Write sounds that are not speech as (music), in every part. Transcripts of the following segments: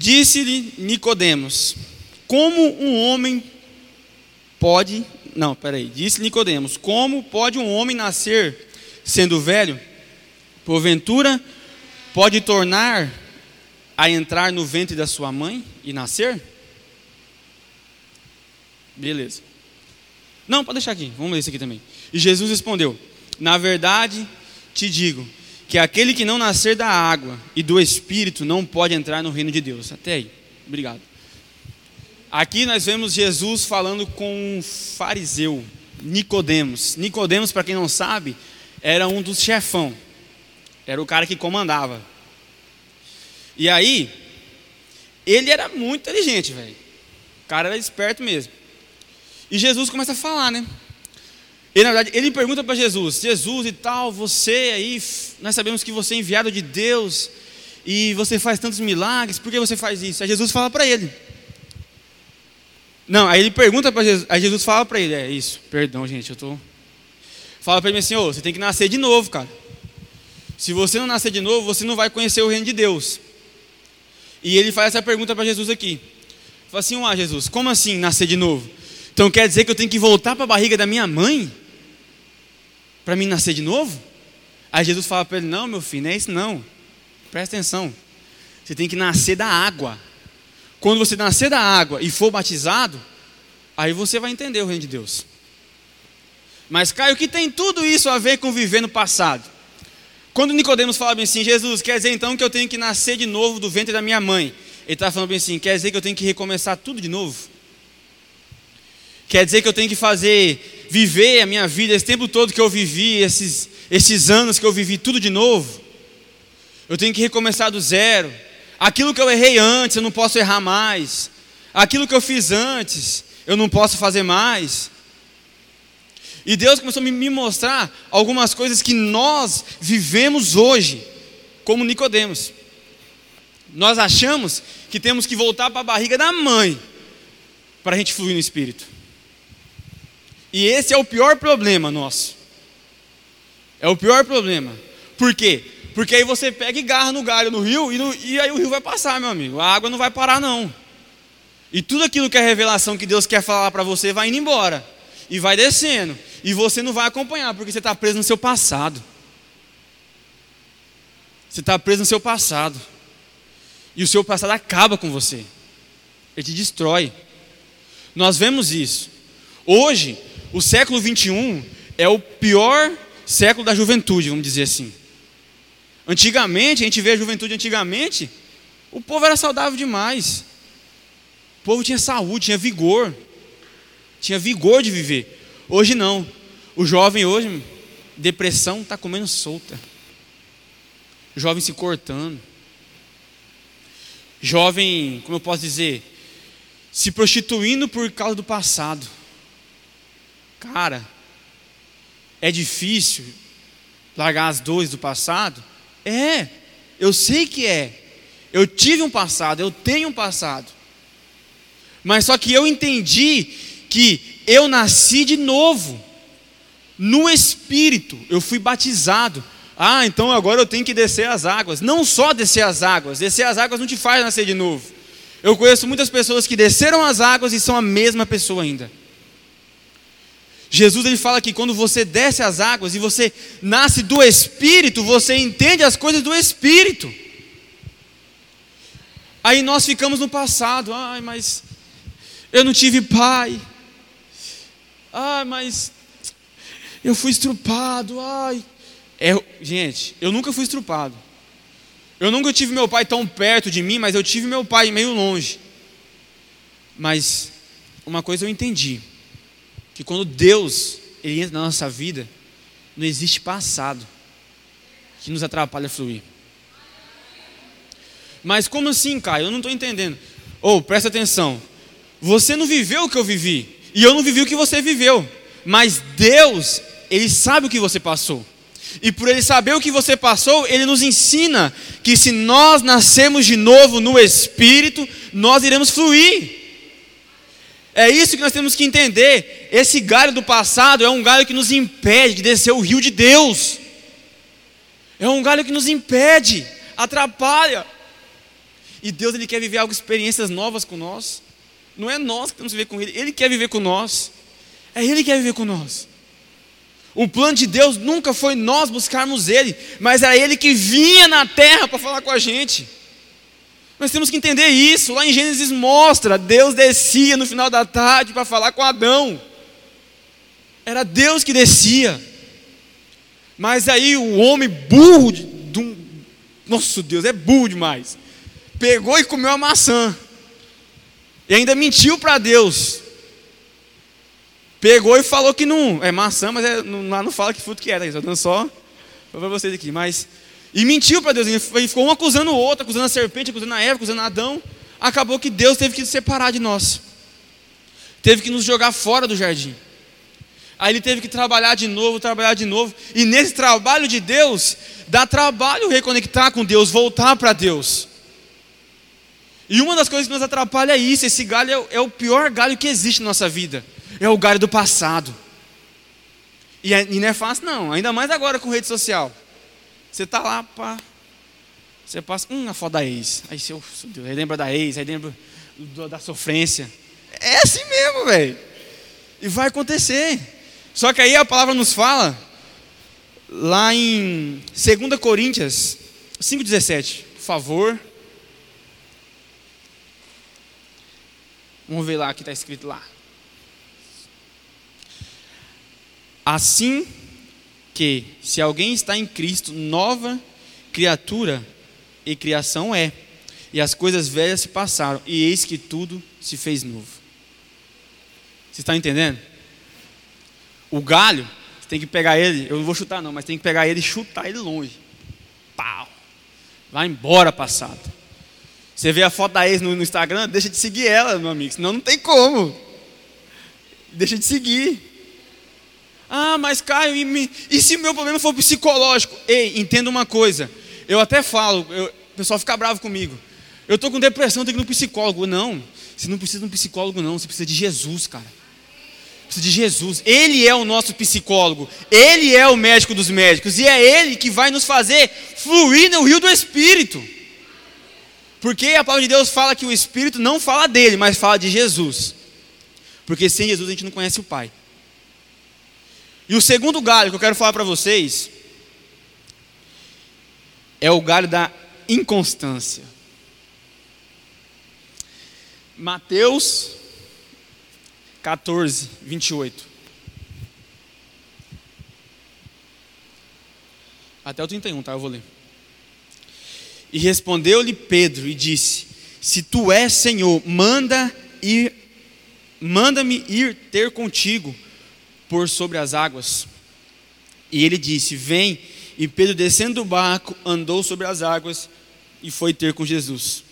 Disse-lhe Nicodemos: Como um homem pode. Não, peraí. Disse Nicodemos: Como pode um homem nascer sendo velho? Porventura pode tornar a entrar no ventre da sua mãe e nascer? Beleza. Não, pode deixar aqui. Vamos ler isso aqui também. E Jesus respondeu: Na verdade, te digo que aquele que não nascer da água e do espírito não pode entrar no reino de Deus. Até aí. Obrigado. Aqui nós vemos Jesus falando com um fariseu, Nicodemos. Nicodemos, para quem não sabe, era um dos chefão. Era o cara que comandava. E aí, ele era muito inteligente, velho. O cara era esperto mesmo. E Jesus começa a falar, né? E na verdade, ele pergunta para Jesus: Jesus e tal, você aí, nós sabemos que você é enviado de Deus e você faz tantos milagres, por que você faz isso? Aí Jesus fala para ele: Não, aí ele pergunta para Jesus, aí Jesus fala para ele: É isso, perdão, gente, eu tô. Fala para ele assim: Ô, você tem que nascer de novo, cara. Se você não nascer de novo, você não vai conhecer o reino de Deus. E ele faz essa pergunta para Jesus aqui. Fala assim: Ah, Jesus, como assim nascer de novo? Então quer dizer que eu tenho que voltar para a barriga da minha mãe? Para mim nascer de novo? Aí Jesus fala para ele: Não, meu filho, não é isso não. Presta atenção. Você tem que nascer da água. Quando você nascer da água e for batizado, aí você vai entender o reino de Deus. Mas, Caio, o que tem tudo isso a ver com viver no passado? Quando Nicodemos fala bem assim, Jesus, quer dizer então que eu tenho que nascer de novo do ventre da minha mãe. Ele está falando bem assim, quer dizer que eu tenho que recomeçar tudo de novo? Quer dizer que eu tenho que fazer, viver a minha vida, esse tempo todo que eu vivi, esses, esses anos que eu vivi, tudo de novo? Eu tenho que recomeçar do zero. Aquilo que eu errei antes, eu não posso errar mais. Aquilo que eu fiz antes, eu não posso fazer mais. E Deus começou a me mostrar algumas coisas que nós vivemos hoje, como Nicodemos. Nós achamos que temos que voltar para a barriga da mãe para a gente fluir no espírito. E esse é o pior problema nosso. É o pior problema. Por quê? Porque aí você pega e garra no galho no rio e, no, e aí o rio vai passar, meu amigo. A água não vai parar, não. E tudo aquilo que é revelação que Deus quer falar para você vai indo embora. E vai descendo. E você não vai acompanhar, porque você está preso no seu passado. Você está preso no seu passado. E o seu passado acaba com você. Ele te destrói. Nós vemos isso. Hoje, o século 21 é o pior século da juventude, vamos dizer assim. Antigamente, a gente vê a juventude antigamente, o povo era saudável demais. O povo tinha saúde, tinha vigor. Tinha vigor de viver. Hoje não. O jovem hoje, depressão está comendo solta. Jovem se cortando. Jovem, como eu posso dizer, se prostituindo por causa do passado. Cara, é difícil largar as dores do passado? É, eu sei que é. Eu tive um passado, eu tenho um passado. Mas só que eu entendi que eu nasci de novo, no Espírito, eu fui batizado. Ah, então agora eu tenho que descer as águas. Não só descer as águas, descer as águas não te faz nascer de novo. Eu conheço muitas pessoas que desceram as águas e são a mesma pessoa ainda. Jesus ele fala que quando você desce as águas e você nasce do Espírito, você entende as coisas do Espírito. Aí nós ficamos no passado, ai, mas eu não tive pai. Ai, mas eu fui estrupado, ai. É, gente, eu nunca fui estrupado. Eu nunca tive meu pai tão perto de mim, mas eu tive meu pai meio longe. Mas uma coisa eu entendi que quando Deus ele entra na nossa vida, não existe passado que nos atrapalha a fluir. Mas como assim, Caio? Eu não estou entendendo. Ou, oh, presta atenção. Você não viveu o que eu vivi. E eu não vivi o que você viveu. Mas Deus, Ele sabe o que você passou. E por Ele saber o que você passou, Ele nos ensina que se nós nascemos de novo no Espírito, nós iremos fluir. É isso que nós temos que entender. Esse galho do passado é um galho que nos impede de descer o rio de Deus. É um galho que nos impede, atrapalha. E Deus ele quer viver algo, experiências novas com nós. Não é nós que temos que viver com Ele, Ele quer viver com nós. É Ele que quer viver com nós. O plano de Deus nunca foi nós buscarmos Ele, mas era Ele que vinha na terra para falar com a gente. Nós temos que entender isso. Lá em Gênesis mostra: Deus descia no final da tarde para falar com Adão. Era Deus que descia. Mas aí o homem burro, de, de nosso Deus, é burro demais. Pegou e comeu a maçã. E ainda mentiu para Deus. Pegou e falou que não. É maçã, mas é, não, não fala que fruto que era. Estou dando só para vocês aqui. Mas. E mentiu para Deus. Ele ficou um acusando o outro, acusando a serpente, acusando a Eva, acusando Adão. Acabou que Deus teve que se separar de nós. Teve que nos jogar fora do jardim. Aí ele teve que trabalhar de novo, trabalhar de novo. E nesse trabalho de Deus, dá trabalho reconectar com Deus, voltar para Deus. E uma das coisas que nos atrapalha é isso: esse galho é, é o pior galho que existe na nossa vida. É o galho do passado. E, é, e não é fácil, não. Ainda mais agora com rede social. Você está lá, pá. Você passa, hum, a foto da ex. Aí você, aí lembra da ex, aí lembra da sofrência. É assim mesmo, velho. E vai acontecer. Só que aí a palavra nos fala, lá em 2 Coríntios 5,17, por favor. Vamos ver lá o que está escrito lá. Assim que, se alguém está em Cristo, nova criatura e criação é, e as coisas velhas se passaram, e eis que tudo se fez novo. Você está entendendo? O galho, você tem que pegar ele, eu não vou chutar não, mas tem que pegar ele e chutar ele longe. Pau. Vai embora, passado. Você vê a foto da ex no, no Instagram, deixa de seguir ela, meu amigo, senão não tem como. Deixa de seguir. Ah, mas Caio, e, e se o meu problema for psicológico? Ei, entenda uma coisa. Eu até falo, eu, o pessoal fica bravo comigo. Eu estou com depressão, tenho que ir no psicólogo. Não, você não precisa de um psicólogo, não. Você precisa de Jesus, cara precisa de Jesus. Ele é o nosso psicólogo. Ele é o médico dos médicos. E é Ele que vai nos fazer fluir no rio do Espírito. Porque a palavra de Deus fala que o Espírito não fala dele, mas fala de Jesus. Porque sem Jesus a gente não conhece o Pai. E o segundo galho que eu quero falar para vocês é o galho da inconstância. Mateus 14, 28. Até o 31, tá? Eu vou ler. E respondeu-lhe Pedro e disse: Se tu és Senhor, manda ir, manda-me ir ter contigo por sobre as águas. E ele disse: Vem. E Pedro, descendo do barco, andou sobre as águas e foi ter com Jesus.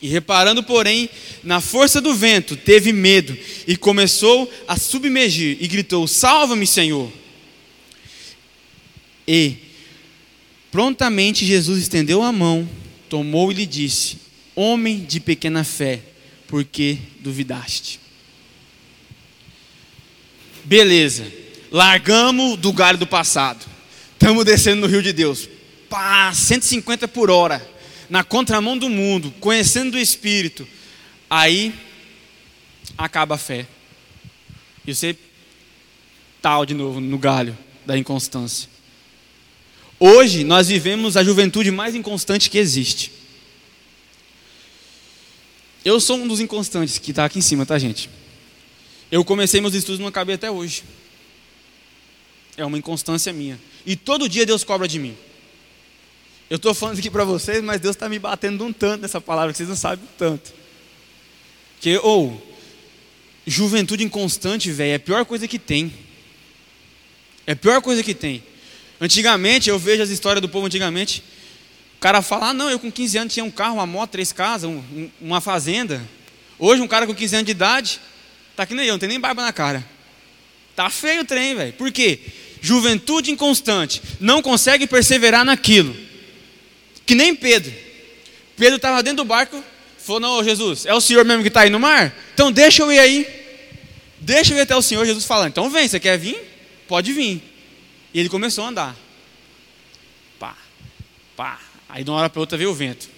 E reparando, porém, na força do vento, teve medo e começou a submergir e gritou: Salva-me, Senhor! E prontamente Jesus estendeu a mão, tomou e lhe disse: Homem de pequena fé, por que duvidaste? Beleza, largamos do galho do passado, estamos descendo no rio de Deus, pá, 150 por hora na contramão do mundo, conhecendo o Espírito, aí acaba a fé. E você tal de novo no galho da inconstância. Hoje nós vivemos a juventude mais inconstante que existe. Eu sou um dos inconstantes que está aqui em cima, tá, gente? Eu comecei meus estudos e não acabei até hoje. É uma inconstância minha. E todo dia Deus cobra de mim. Eu estou falando aqui para vocês, mas Deus está me batendo um tanto nessa palavra, que vocês não sabem o tanto. Que, ou, oh, juventude inconstante, velho, é a pior coisa que tem. É a pior coisa que tem. Antigamente, eu vejo as histórias do povo antigamente. O cara fala, ah, não, eu com 15 anos tinha um carro, uma moto, três casas, um, uma fazenda. Hoje, um cara com 15 anos de idade, tá que nem eu, não tem nem barba na cara. Tá feio o trem, velho. Por quê? Juventude inconstante, não consegue perseverar naquilo. Que nem Pedro. Pedro estava dentro do barco, falou: Não, Jesus, é o Senhor mesmo que está aí no mar? Então deixa eu ir aí. Deixa eu ir até o Senhor. Jesus falando: Então vem, você quer vir? Pode vir. E ele começou a andar. Pá, pá. Aí de uma hora para outra veio o vento.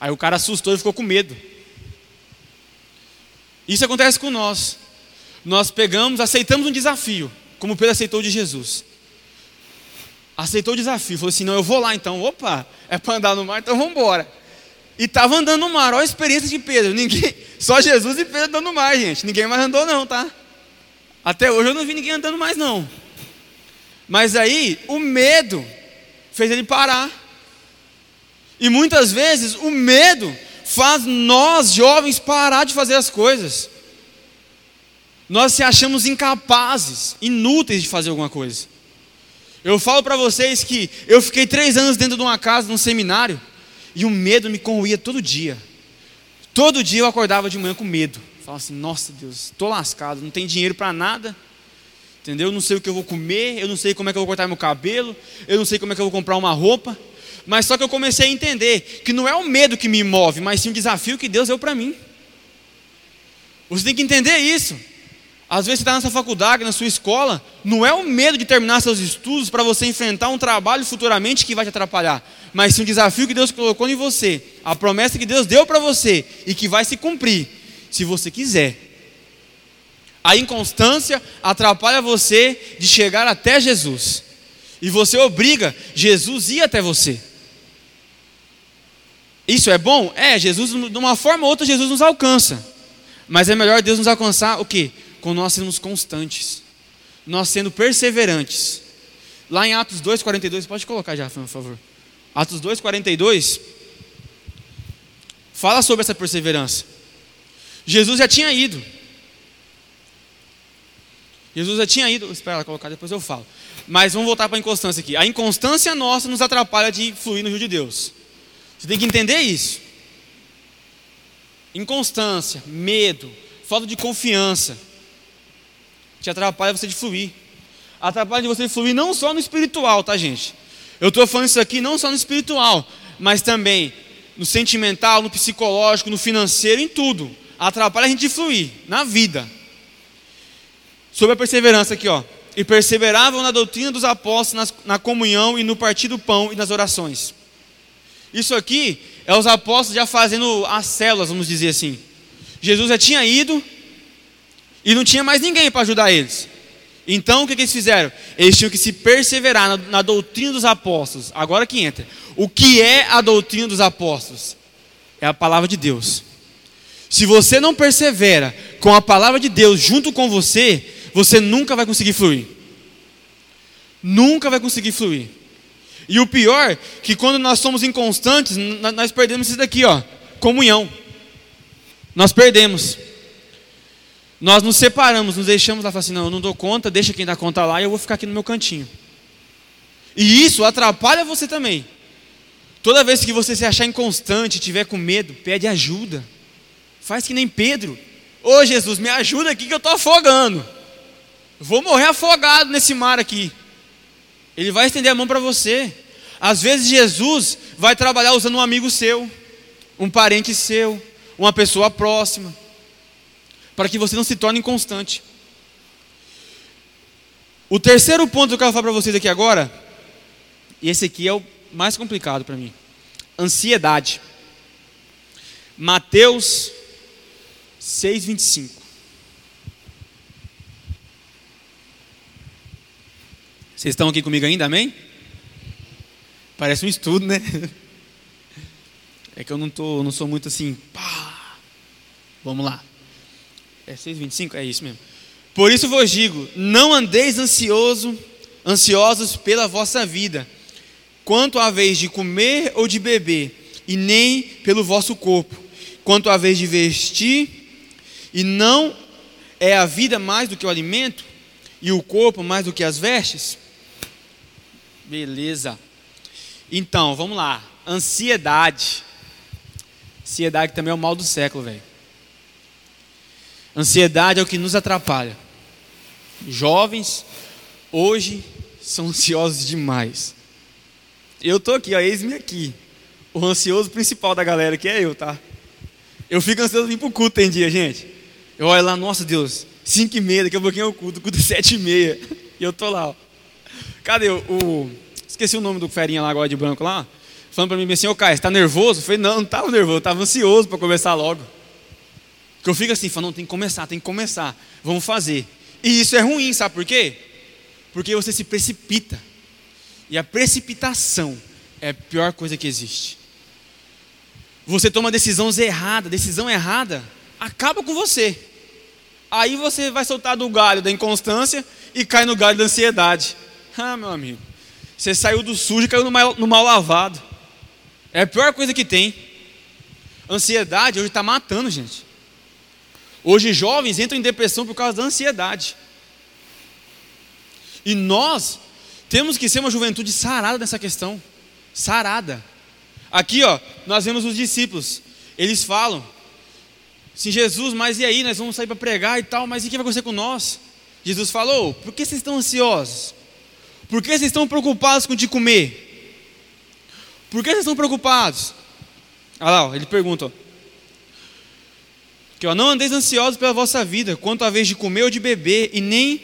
Aí o cara assustou e ficou com medo. Isso acontece com nós. Nós pegamos, aceitamos um desafio, como Pedro aceitou de Jesus. Aceitou o desafio, falou assim: não, eu vou lá então. Opa, é para andar no mar, então vamos embora. E estava andando no mar, olha a experiência de Pedro. Ninguém, (laughs) só Jesus e Pedro andando no mar, gente. Ninguém mais andou, não, tá? Até hoje eu não vi ninguém andando mais, não. Mas aí, o medo fez ele parar. E muitas vezes, o medo faz nós, jovens, parar de fazer as coisas. Nós se achamos incapazes, inúteis de fazer alguma coisa. Eu falo para vocês que eu fiquei três anos dentro de uma casa, num seminário, e o medo me corroía todo dia. Todo dia eu acordava de manhã com medo. Falava assim: Nossa Deus, estou lascado, não tem dinheiro para nada. Entendeu? Eu não sei o que eu vou comer, eu não sei como é que eu vou cortar meu cabelo, eu não sei como é que eu vou comprar uma roupa. Mas só que eu comecei a entender que não é o medo que me move, mas sim o desafio que Deus deu para mim. Você tem que entender isso. Às vezes você está nessa faculdade, na sua escola, não é o medo de terminar seus estudos para você enfrentar um trabalho futuramente que vai te atrapalhar, mas sim o desafio que Deus colocou em você, a promessa que Deus deu para você e que vai se cumprir, se você quiser. A inconstância atrapalha você de chegar até Jesus, e você obriga Jesus a ir até você. Isso é bom? É, Jesus, de uma forma ou outra, Jesus nos alcança. Mas é melhor Deus nos alcançar o quê? com nós sermos constantes, nós sendo perseverantes. Lá em Atos 2,42, pode colocar já, por favor. Atos 2,42 fala sobre essa perseverança. Jesus já tinha ido. Jesus já tinha ido. Espera ela colocar, depois eu falo. Mas vamos voltar para a inconstância aqui. A inconstância nossa nos atrapalha de fluir no rio de Deus. Você tem que entender isso. Inconstância, medo, falta de confiança te atrapalha você de fluir. Atrapalha de você fluir não só no espiritual, tá, gente? Eu estou falando isso aqui não só no espiritual, mas também no sentimental, no psicológico, no financeiro, em tudo. Atrapalha a gente de fluir na vida. Sobre a perseverança aqui, ó. E perseveravam na doutrina dos apóstolos, na comunhão e no partir do pão e nas orações. Isso aqui é os apóstolos já fazendo as células, vamos dizer assim. Jesus já tinha ido, e não tinha mais ninguém para ajudar eles. Então o que, que, eles fizeram? Eles tinham que se perseverar na, na, doutrina dos apóstolos. Agora que entra. O que é a doutrina dos apóstolos? É a palavra de Deus. Se você não persevera com a palavra de Deus junto com você, você nunca vai conseguir fluir. Nunca vai conseguir fluir. E o pior, que quando nós somos inconstantes, nós perdemos isso daqui, ó, comunhão. Nós perdemos. Nós nos separamos, nos deixamos lá, falamos assim, não, eu não dou conta, deixa quem dá conta lá e eu vou ficar aqui no meu cantinho. E isso atrapalha você também. Toda vez que você se achar inconstante, tiver com medo, pede ajuda. Faz que nem Pedro. Ô Jesus, me ajuda aqui que eu estou afogando. vou morrer afogado nesse mar aqui. Ele vai estender a mão para você. Às vezes Jesus vai trabalhar usando um amigo seu, um parente seu, uma pessoa próxima para que você não se torne inconstante. O terceiro ponto que eu quero falar para vocês aqui agora, e esse aqui é o mais complicado para mim: ansiedade. Mateus 6,25. Vocês estão aqui comigo ainda, amém? Parece um estudo, né? (laughs) É que eu não, tô, não sou muito assim, pá. Vamos lá. É 6,25? É isso mesmo. Por isso vos digo: não andeis ansioso, ansiosos pela vossa vida, quanto à vez de comer ou de beber, e nem pelo vosso corpo, quanto à vez de vestir, e não é a vida mais do que o alimento, e o corpo mais do que as vestes? Beleza. Então, vamos lá. Ansiedade. Ansiedade também é o mal do século, velho. Ansiedade é o que nos atrapalha. Jovens, hoje, são ansiosos demais. Eu tô aqui, ó, eis-me aqui. O ansioso principal da galera aqui é eu, tá? Eu fico ansioso de vir pro culto tem dia, gente. Eu olho lá, nossa Deus, 5 e meia, daqui a pouquinho é o culto, o culto é 7 e meia. E eu tô lá, ó. Cadê o, o, Esqueci o nome do ferinha lá agora de branco lá. falando para mim assim, ô Caio, você está nervoso? Eu falei, não, não estava nervoso, estava ansioso para começar logo. Porque eu fico assim, falando, não, tem que começar, tem que começar, vamos fazer. E isso é ruim, sabe por quê? Porque você se precipita. E a precipitação é a pior coisa que existe. Você toma decisões erradas, decisão errada acaba com você. Aí você vai soltar do galho da inconstância e cai no galho da ansiedade. Ah, meu amigo, você saiu do sujo e caiu no mal, no mal lavado. É a pior coisa que tem. Ansiedade hoje está matando, gente. Hoje jovens entram em depressão por causa da ansiedade. E nós temos que ser uma juventude sarada nessa questão. Sarada. Aqui, ó, nós vemos os discípulos. Eles falam: Sim, Jesus, mas e aí? Nós vamos sair para pregar e tal, mas e o que vai acontecer com nós? Jesus falou: Por que vocês estão ansiosos? Por que vocês estão preocupados com de comer? Por que vocês estão preocupados? Olha lá, ó, ele pergunta: que ó, não andeis ansiosos pela vossa vida, quanto à vez de comer ou de beber, e nem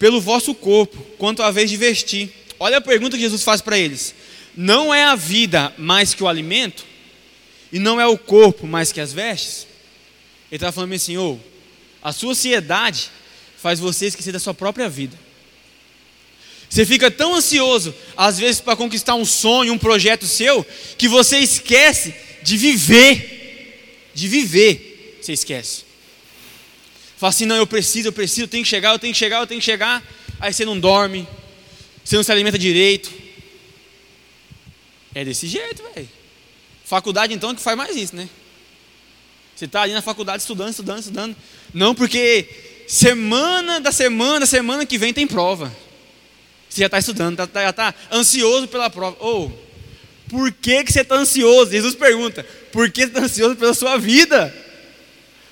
pelo vosso corpo, quanto à vez de vestir. Olha a pergunta que Jesus faz para eles: Não é a vida mais que o alimento? E não é o corpo mais que as vestes? Ele está falando assim: oh, a sua ansiedade faz você esquecer da sua própria vida. Você fica tão ansioso, às vezes, para conquistar um sonho, um projeto seu, que você esquece de viver. De viver, você esquece. Fala assim: não, eu preciso, eu preciso, eu tenho que chegar, eu tenho que chegar, eu tenho que chegar. Aí você não dorme, você não se alimenta direito. É desse jeito, velho. Faculdade, então, que faz mais isso, né? Você está ali na faculdade estudando, estudando, estudando. Não, porque semana da semana, semana que vem tem prova. Você já está estudando, tá, tá, já está ansioso pela prova. Ou, oh, por que, que você está ansioso? Jesus pergunta, por que você está ansioso pela sua vida?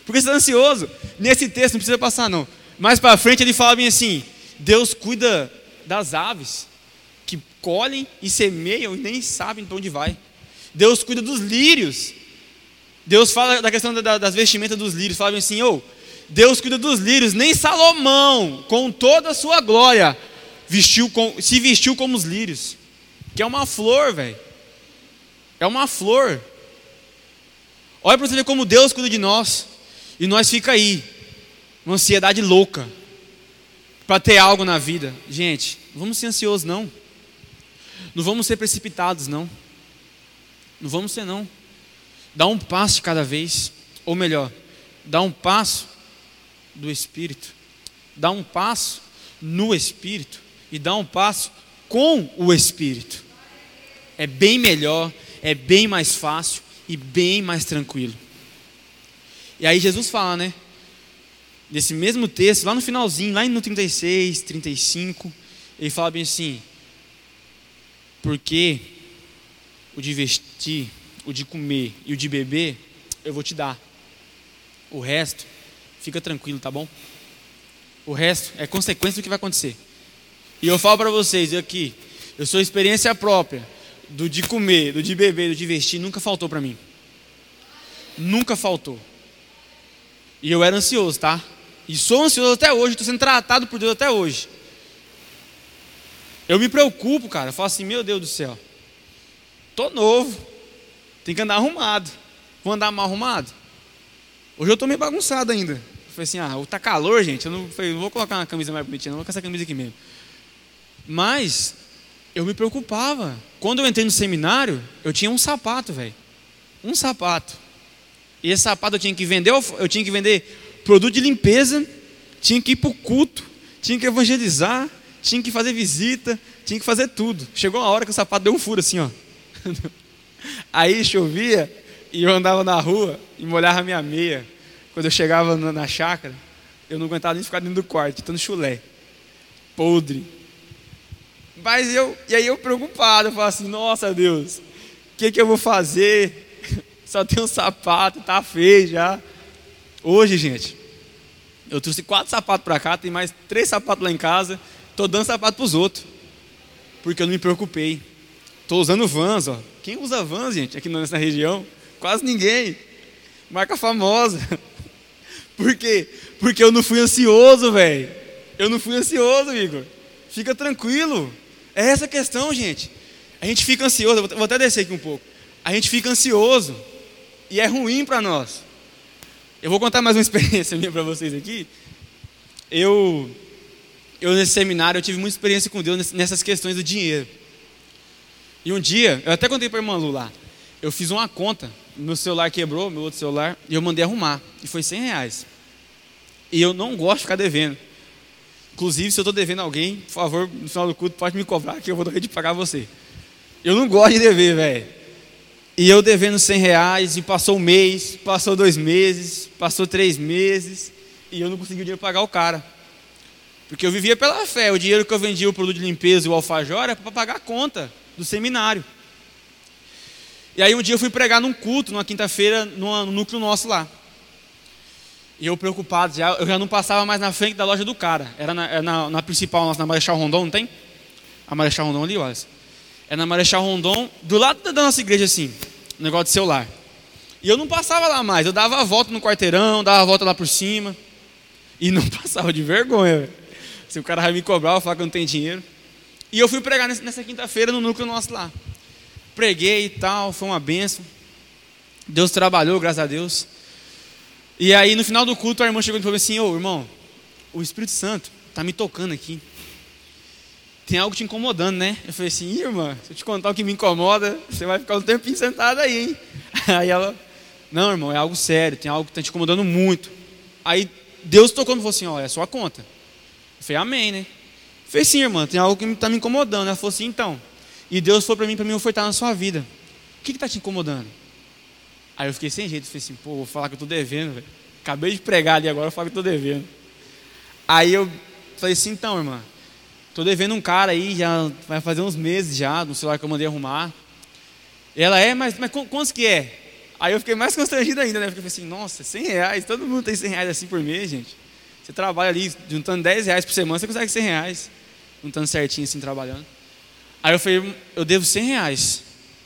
Por que você está ansioso? Nesse texto, não precisa passar não. Mais para frente ele fala bem assim, Deus cuida das aves, que colhem e semeiam e nem sabem para onde vai. Deus cuida dos lírios, Deus fala da questão das vestimentas dos lírios, fala assim, oh, Deus cuida dos lírios, nem Salomão, com toda a sua glória, vestiu com, se vestiu como os lírios, que é uma flor, velho, é uma flor, olha para você ver como Deus cuida de nós, e nós fica aí, uma ansiedade louca, para ter algo na vida, gente, não vamos ser ansiosos não, não vamos ser precipitados não, não vamos ser não, Dá um passo de cada vez, ou melhor, dá um passo do Espírito, dá um passo no Espírito e dá um passo com o Espírito. É bem melhor, é bem mais fácil e bem mais tranquilo. E aí Jesus fala, né? Nesse mesmo texto, lá no finalzinho, lá no 36, 35, ele fala bem assim: porque o de vestir o de comer e o de beber, eu vou te dar. O resto, fica tranquilo, tá bom? O resto é consequência do que vai acontecer. E eu falo para vocês aqui, eu sou experiência própria do de comer, do de beber, do de vestir, nunca faltou para mim. Nunca faltou. E eu era ansioso, tá? E sou ansioso até hoje, estou sendo tratado por Deus até hoje. Eu me preocupo, cara. Eu falo assim, meu Deus do céu. Tô novo. Tem que andar arrumado. Vou andar mal arrumado? Hoje eu estou meio bagunçado ainda. Falei assim, ah, tá calor, gente. Eu não, não vou colocar uma camisa mais bonitinha, não vou colocar essa camisa aqui mesmo. Mas eu me preocupava. Quando eu entrei no seminário, eu tinha um sapato, velho. Um sapato. E esse sapato eu tinha que vender, eu tinha que vender produto de limpeza, tinha que ir para o culto, tinha que evangelizar, tinha que fazer visita, tinha que fazer tudo. Chegou uma hora que o sapato deu um furo assim, ó. (laughs) Aí chovia e eu andava na rua e molhava minha meia. Quando eu chegava na, chácara, eu não aguentava nem ficar dentro do quarto, tanto chulé, podre. Mas eu, e aí eu preocupado, eu falava assim, nossa Deus, o que, que eu vou fazer? (laughs) Só tem um sapato, tá feio já. Hoje, gente, eu trouxe quatro sapatos para cá, tem mais três sapatos lá em casa, estou dando sapato para os outros, porque eu não me preocupei. Estou usando vans, ó. Quem usa vans, gente, aqui nessa região? Quase ninguém. Marca famosa. (laughs) Por quê? Porque eu não fui ansioso, velho. Eu não fui ansioso, Igor. Fica tranquilo. É essa questão, gente. A gente fica ansioso, vou até descer aqui um pouco. A gente fica ansioso e é ruim para nós. Eu vou contar mais uma (laughs) experiência minha para vocês aqui. Eu, eu nesse seminário, eu tive muita experiência com Deus nessas questões do dinheiro. E um dia, eu até contei para a irmã Lu lá, eu fiz uma conta, meu celular quebrou, meu outro celular, e eu mandei arrumar. E foi 100 reais. E eu não gosto de ficar devendo. Inclusive, se eu estou devendo alguém, por favor, no final do culto, pode me cobrar que eu vou dar de pagar você. Eu não gosto de dever, velho. E eu devendo 100 reais, e passou um mês, passou dois meses, passou três meses, e eu não consegui o dinheiro pagar o cara. Porque eu vivia pela fé. O dinheiro que eu vendia o produto de limpeza e o alfajor era para pagar a conta do seminário. E aí um dia eu fui pregar num culto, numa quinta-feira, no núcleo nosso lá. E eu preocupado, já, eu já não passava mais na frente da loja do cara. Era na, era na, na principal nossa, na Marechal Rondon, não tem? A Marechal Rondon ali, olha. É na Marechal Rondon, do lado da nossa igreja, assim, negócio de celular. E eu não passava lá mais, eu dava a volta no quarteirão, dava a volta lá por cima. E não (laughs) passava de vergonha, Se o cara vai me cobrar, eu falar que eu não tenho dinheiro. E eu fui pregar nessa quinta-feira no núcleo nosso lá. Preguei e tal, foi uma benção. Deus trabalhou, graças a Deus. E aí no final do culto a irmã chegou e falou assim: Ô irmão, o Espírito Santo está me tocando aqui. Tem algo te incomodando, né? Eu falei assim: irmã, se eu te contar o que me incomoda, você vai ficar um tempinho sentado aí, hein? (laughs) Aí ela: Não, irmão, é algo sério, tem algo que está te incomodando muito. Aí Deus tocou e falou assim: Ó, é a sua conta. Eu falei: Amém, né? Falei: Sim, irmã, tem algo que está me incomodando. Ela falou assim: Então. E Deus foi para mim, para mim ofertar na sua vida. O que está te incomodando? Aí eu fiquei sem jeito, falei assim, pô, vou falar que eu estou devendo, velho. Acabei de pregar ali agora, eu falo que estou devendo. Aí eu falei assim, então, irmã, estou devendo um cara aí, já vai fazer uns meses já, no celular que eu mandei arrumar. Ela é, mas, mas quantos que é? Aí eu fiquei mais constrangido ainda, né? Porque eu falei assim, nossa, 100 reais, todo mundo tem 100 reais assim por mês, gente. Você trabalha ali, juntando 10 reais por semana, você consegue 100 reais, juntando certinho assim, trabalhando. Aí eu falei, eu devo 100 reais.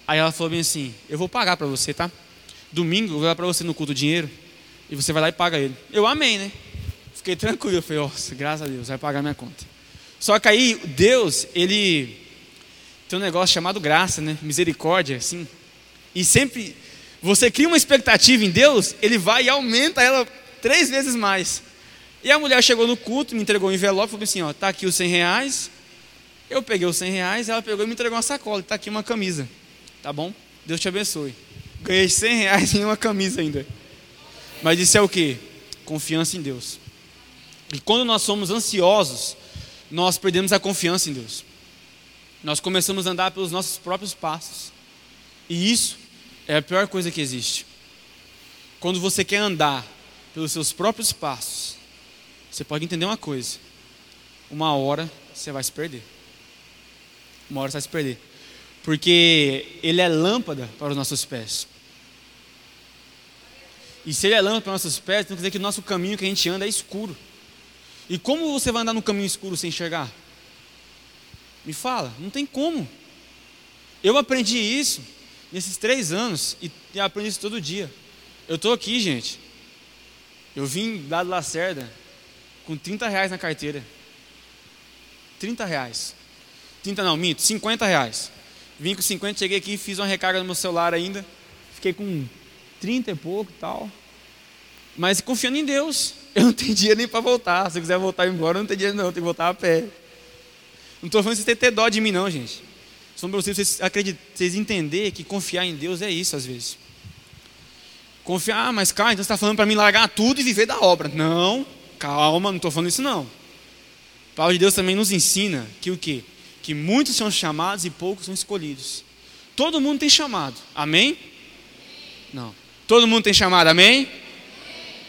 Aí ela falou bem assim, eu vou pagar para você, tá? Domingo vou dar para você no culto dinheiro e você vai lá e paga ele. Eu amei, né? Fiquei tranquilo, eu falei, nossa, graças a Deus, vai pagar minha conta. Só que aí Deus, ele tem um negócio chamado graça, né? Misericórdia, assim. E sempre você cria uma expectativa em Deus, ele vai e aumenta ela três vezes mais. E a mulher chegou no culto, me entregou um envelope falou assim: ó, tá aqui os 100 reais, eu peguei os 100 reais, ela pegou e me entregou uma sacola. Está aqui uma camisa. Tá bom? Deus te abençoe. Ganhei 100 reais em uma camisa ainda. Mas isso é o que? Confiança em Deus. E quando nós somos ansiosos, nós perdemos a confiança em Deus. Nós começamos a andar pelos nossos próprios passos. E isso é a pior coisa que existe. Quando você quer andar pelos seus próprios passos, você pode entender uma coisa: uma hora você vai se perder uma hora você vai se perder. Porque ele é lâmpada para os nossos pés. E se ele é lâmpada para os nossos pés, tem que dizer que o nosso caminho que a gente anda é escuro. E como você vai andar no caminho escuro sem enxergar? Me fala, não tem como. Eu aprendi isso nesses três anos e aprendi isso todo dia. Eu estou aqui, gente. Eu vim lá do Lacerda com 30 reais na carteira. 30 reais. 30 não, minto, 50 reais. Vim com 50, cheguei aqui, fiz uma recarga no meu celular ainda. Fiquei com 30 e pouco e tal. Mas confiando em Deus. (laughs) Eu não tenho dinheiro nem para voltar. Se eu quiser voltar embora, eu não tenho dinheiro não, eu tenho que voltar a pé. Não estou falando vocês ter dó de mim não, gente. Só para vocês, acreditar, vocês entenderem que confiar em Deus é isso às vezes. Confiar, ah, mas cara, então você está falando para mim largar tudo e viver da obra. Não, calma, não estou falando isso não. A palavra de Deus também nos ensina que o quê? que muitos são chamados e poucos são escolhidos. Todo mundo tem chamado, amém? Não. Todo mundo tem chamado, amém?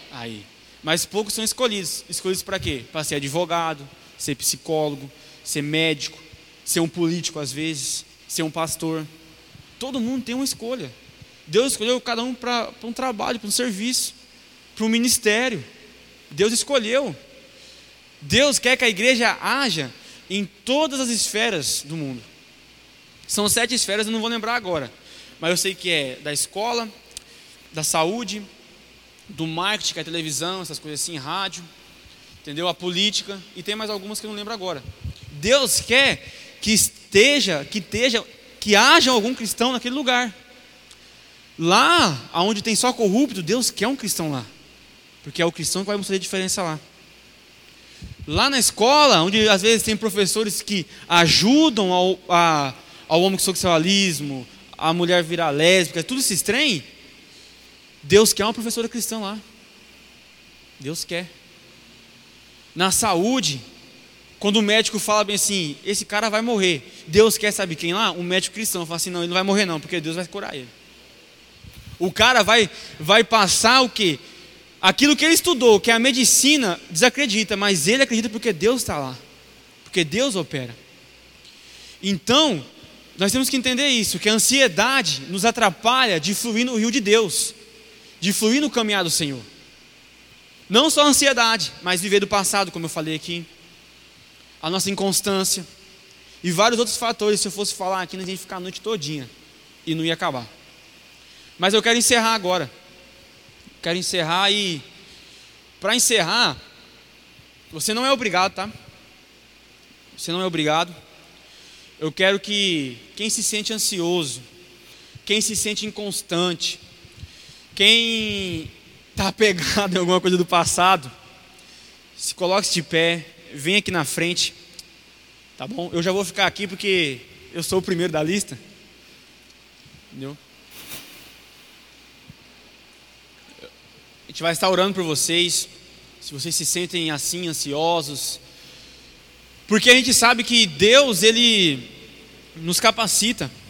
Aí. Mas poucos são escolhidos. Escolhidos para quê? Para ser advogado, ser psicólogo, ser médico, ser um político às vezes, ser um pastor. Todo mundo tem uma escolha. Deus escolheu cada um para um trabalho, para um serviço, para um ministério. Deus escolheu. Deus quer que a igreja haja em todas as esferas do mundo. São sete esferas, eu não vou lembrar agora, mas eu sei que é da escola, da saúde, do marketing, que é a televisão, essas coisas assim, rádio, entendeu? A política e tem mais algumas que eu não lembro agora. Deus quer que esteja, que esteja que haja algum cristão naquele lugar. Lá, onde tem só corrupto, Deus quer um cristão lá. Porque é o cristão que vai fazer diferença lá. Lá na escola, onde às vezes tem professores que ajudam ao, a, ao homossexualismo, a mulher virar lésbica, tudo esse trem, Deus quer uma professora cristã lá. Deus quer. Na saúde, quando o médico fala bem assim, esse cara vai morrer, Deus quer saber quem lá? Um médico cristão fala assim, não, ele não vai morrer não, porque Deus vai curar ele. O cara vai, vai passar o quê? Aquilo que ele estudou, que é a medicina, desacredita, mas ele acredita porque Deus está lá, porque Deus opera. Então, nós temos que entender isso, que a ansiedade nos atrapalha de fluir no rio de Deus, de fluir no caminhar do Senhor. Não só a ansiedade, mas viver do passado, como eu falei aqui, a nossa inconstância e vários outros fatores. Se eu fosse falar aqui, nós ia ficar a noite todinha e não ia acabar. Mas eu quero encerrar agora. Quero encerrar e para encerrar, você não é obrigado, tá? Você não é obrigado. Eu quero que quem se sente ansioso, quem se sente inconstante, quem está apegado em alguma coisa do passado, se coloque de pé, vem aqui na frente, tá bom? Eu já vou ficar aqui porque eu sou o primeiro da lista, entendeu? A gente vai estar orando por vocês, se vocês se sentem assim, ansiosos, porque a gente sabe que Deus, Ele nos capacita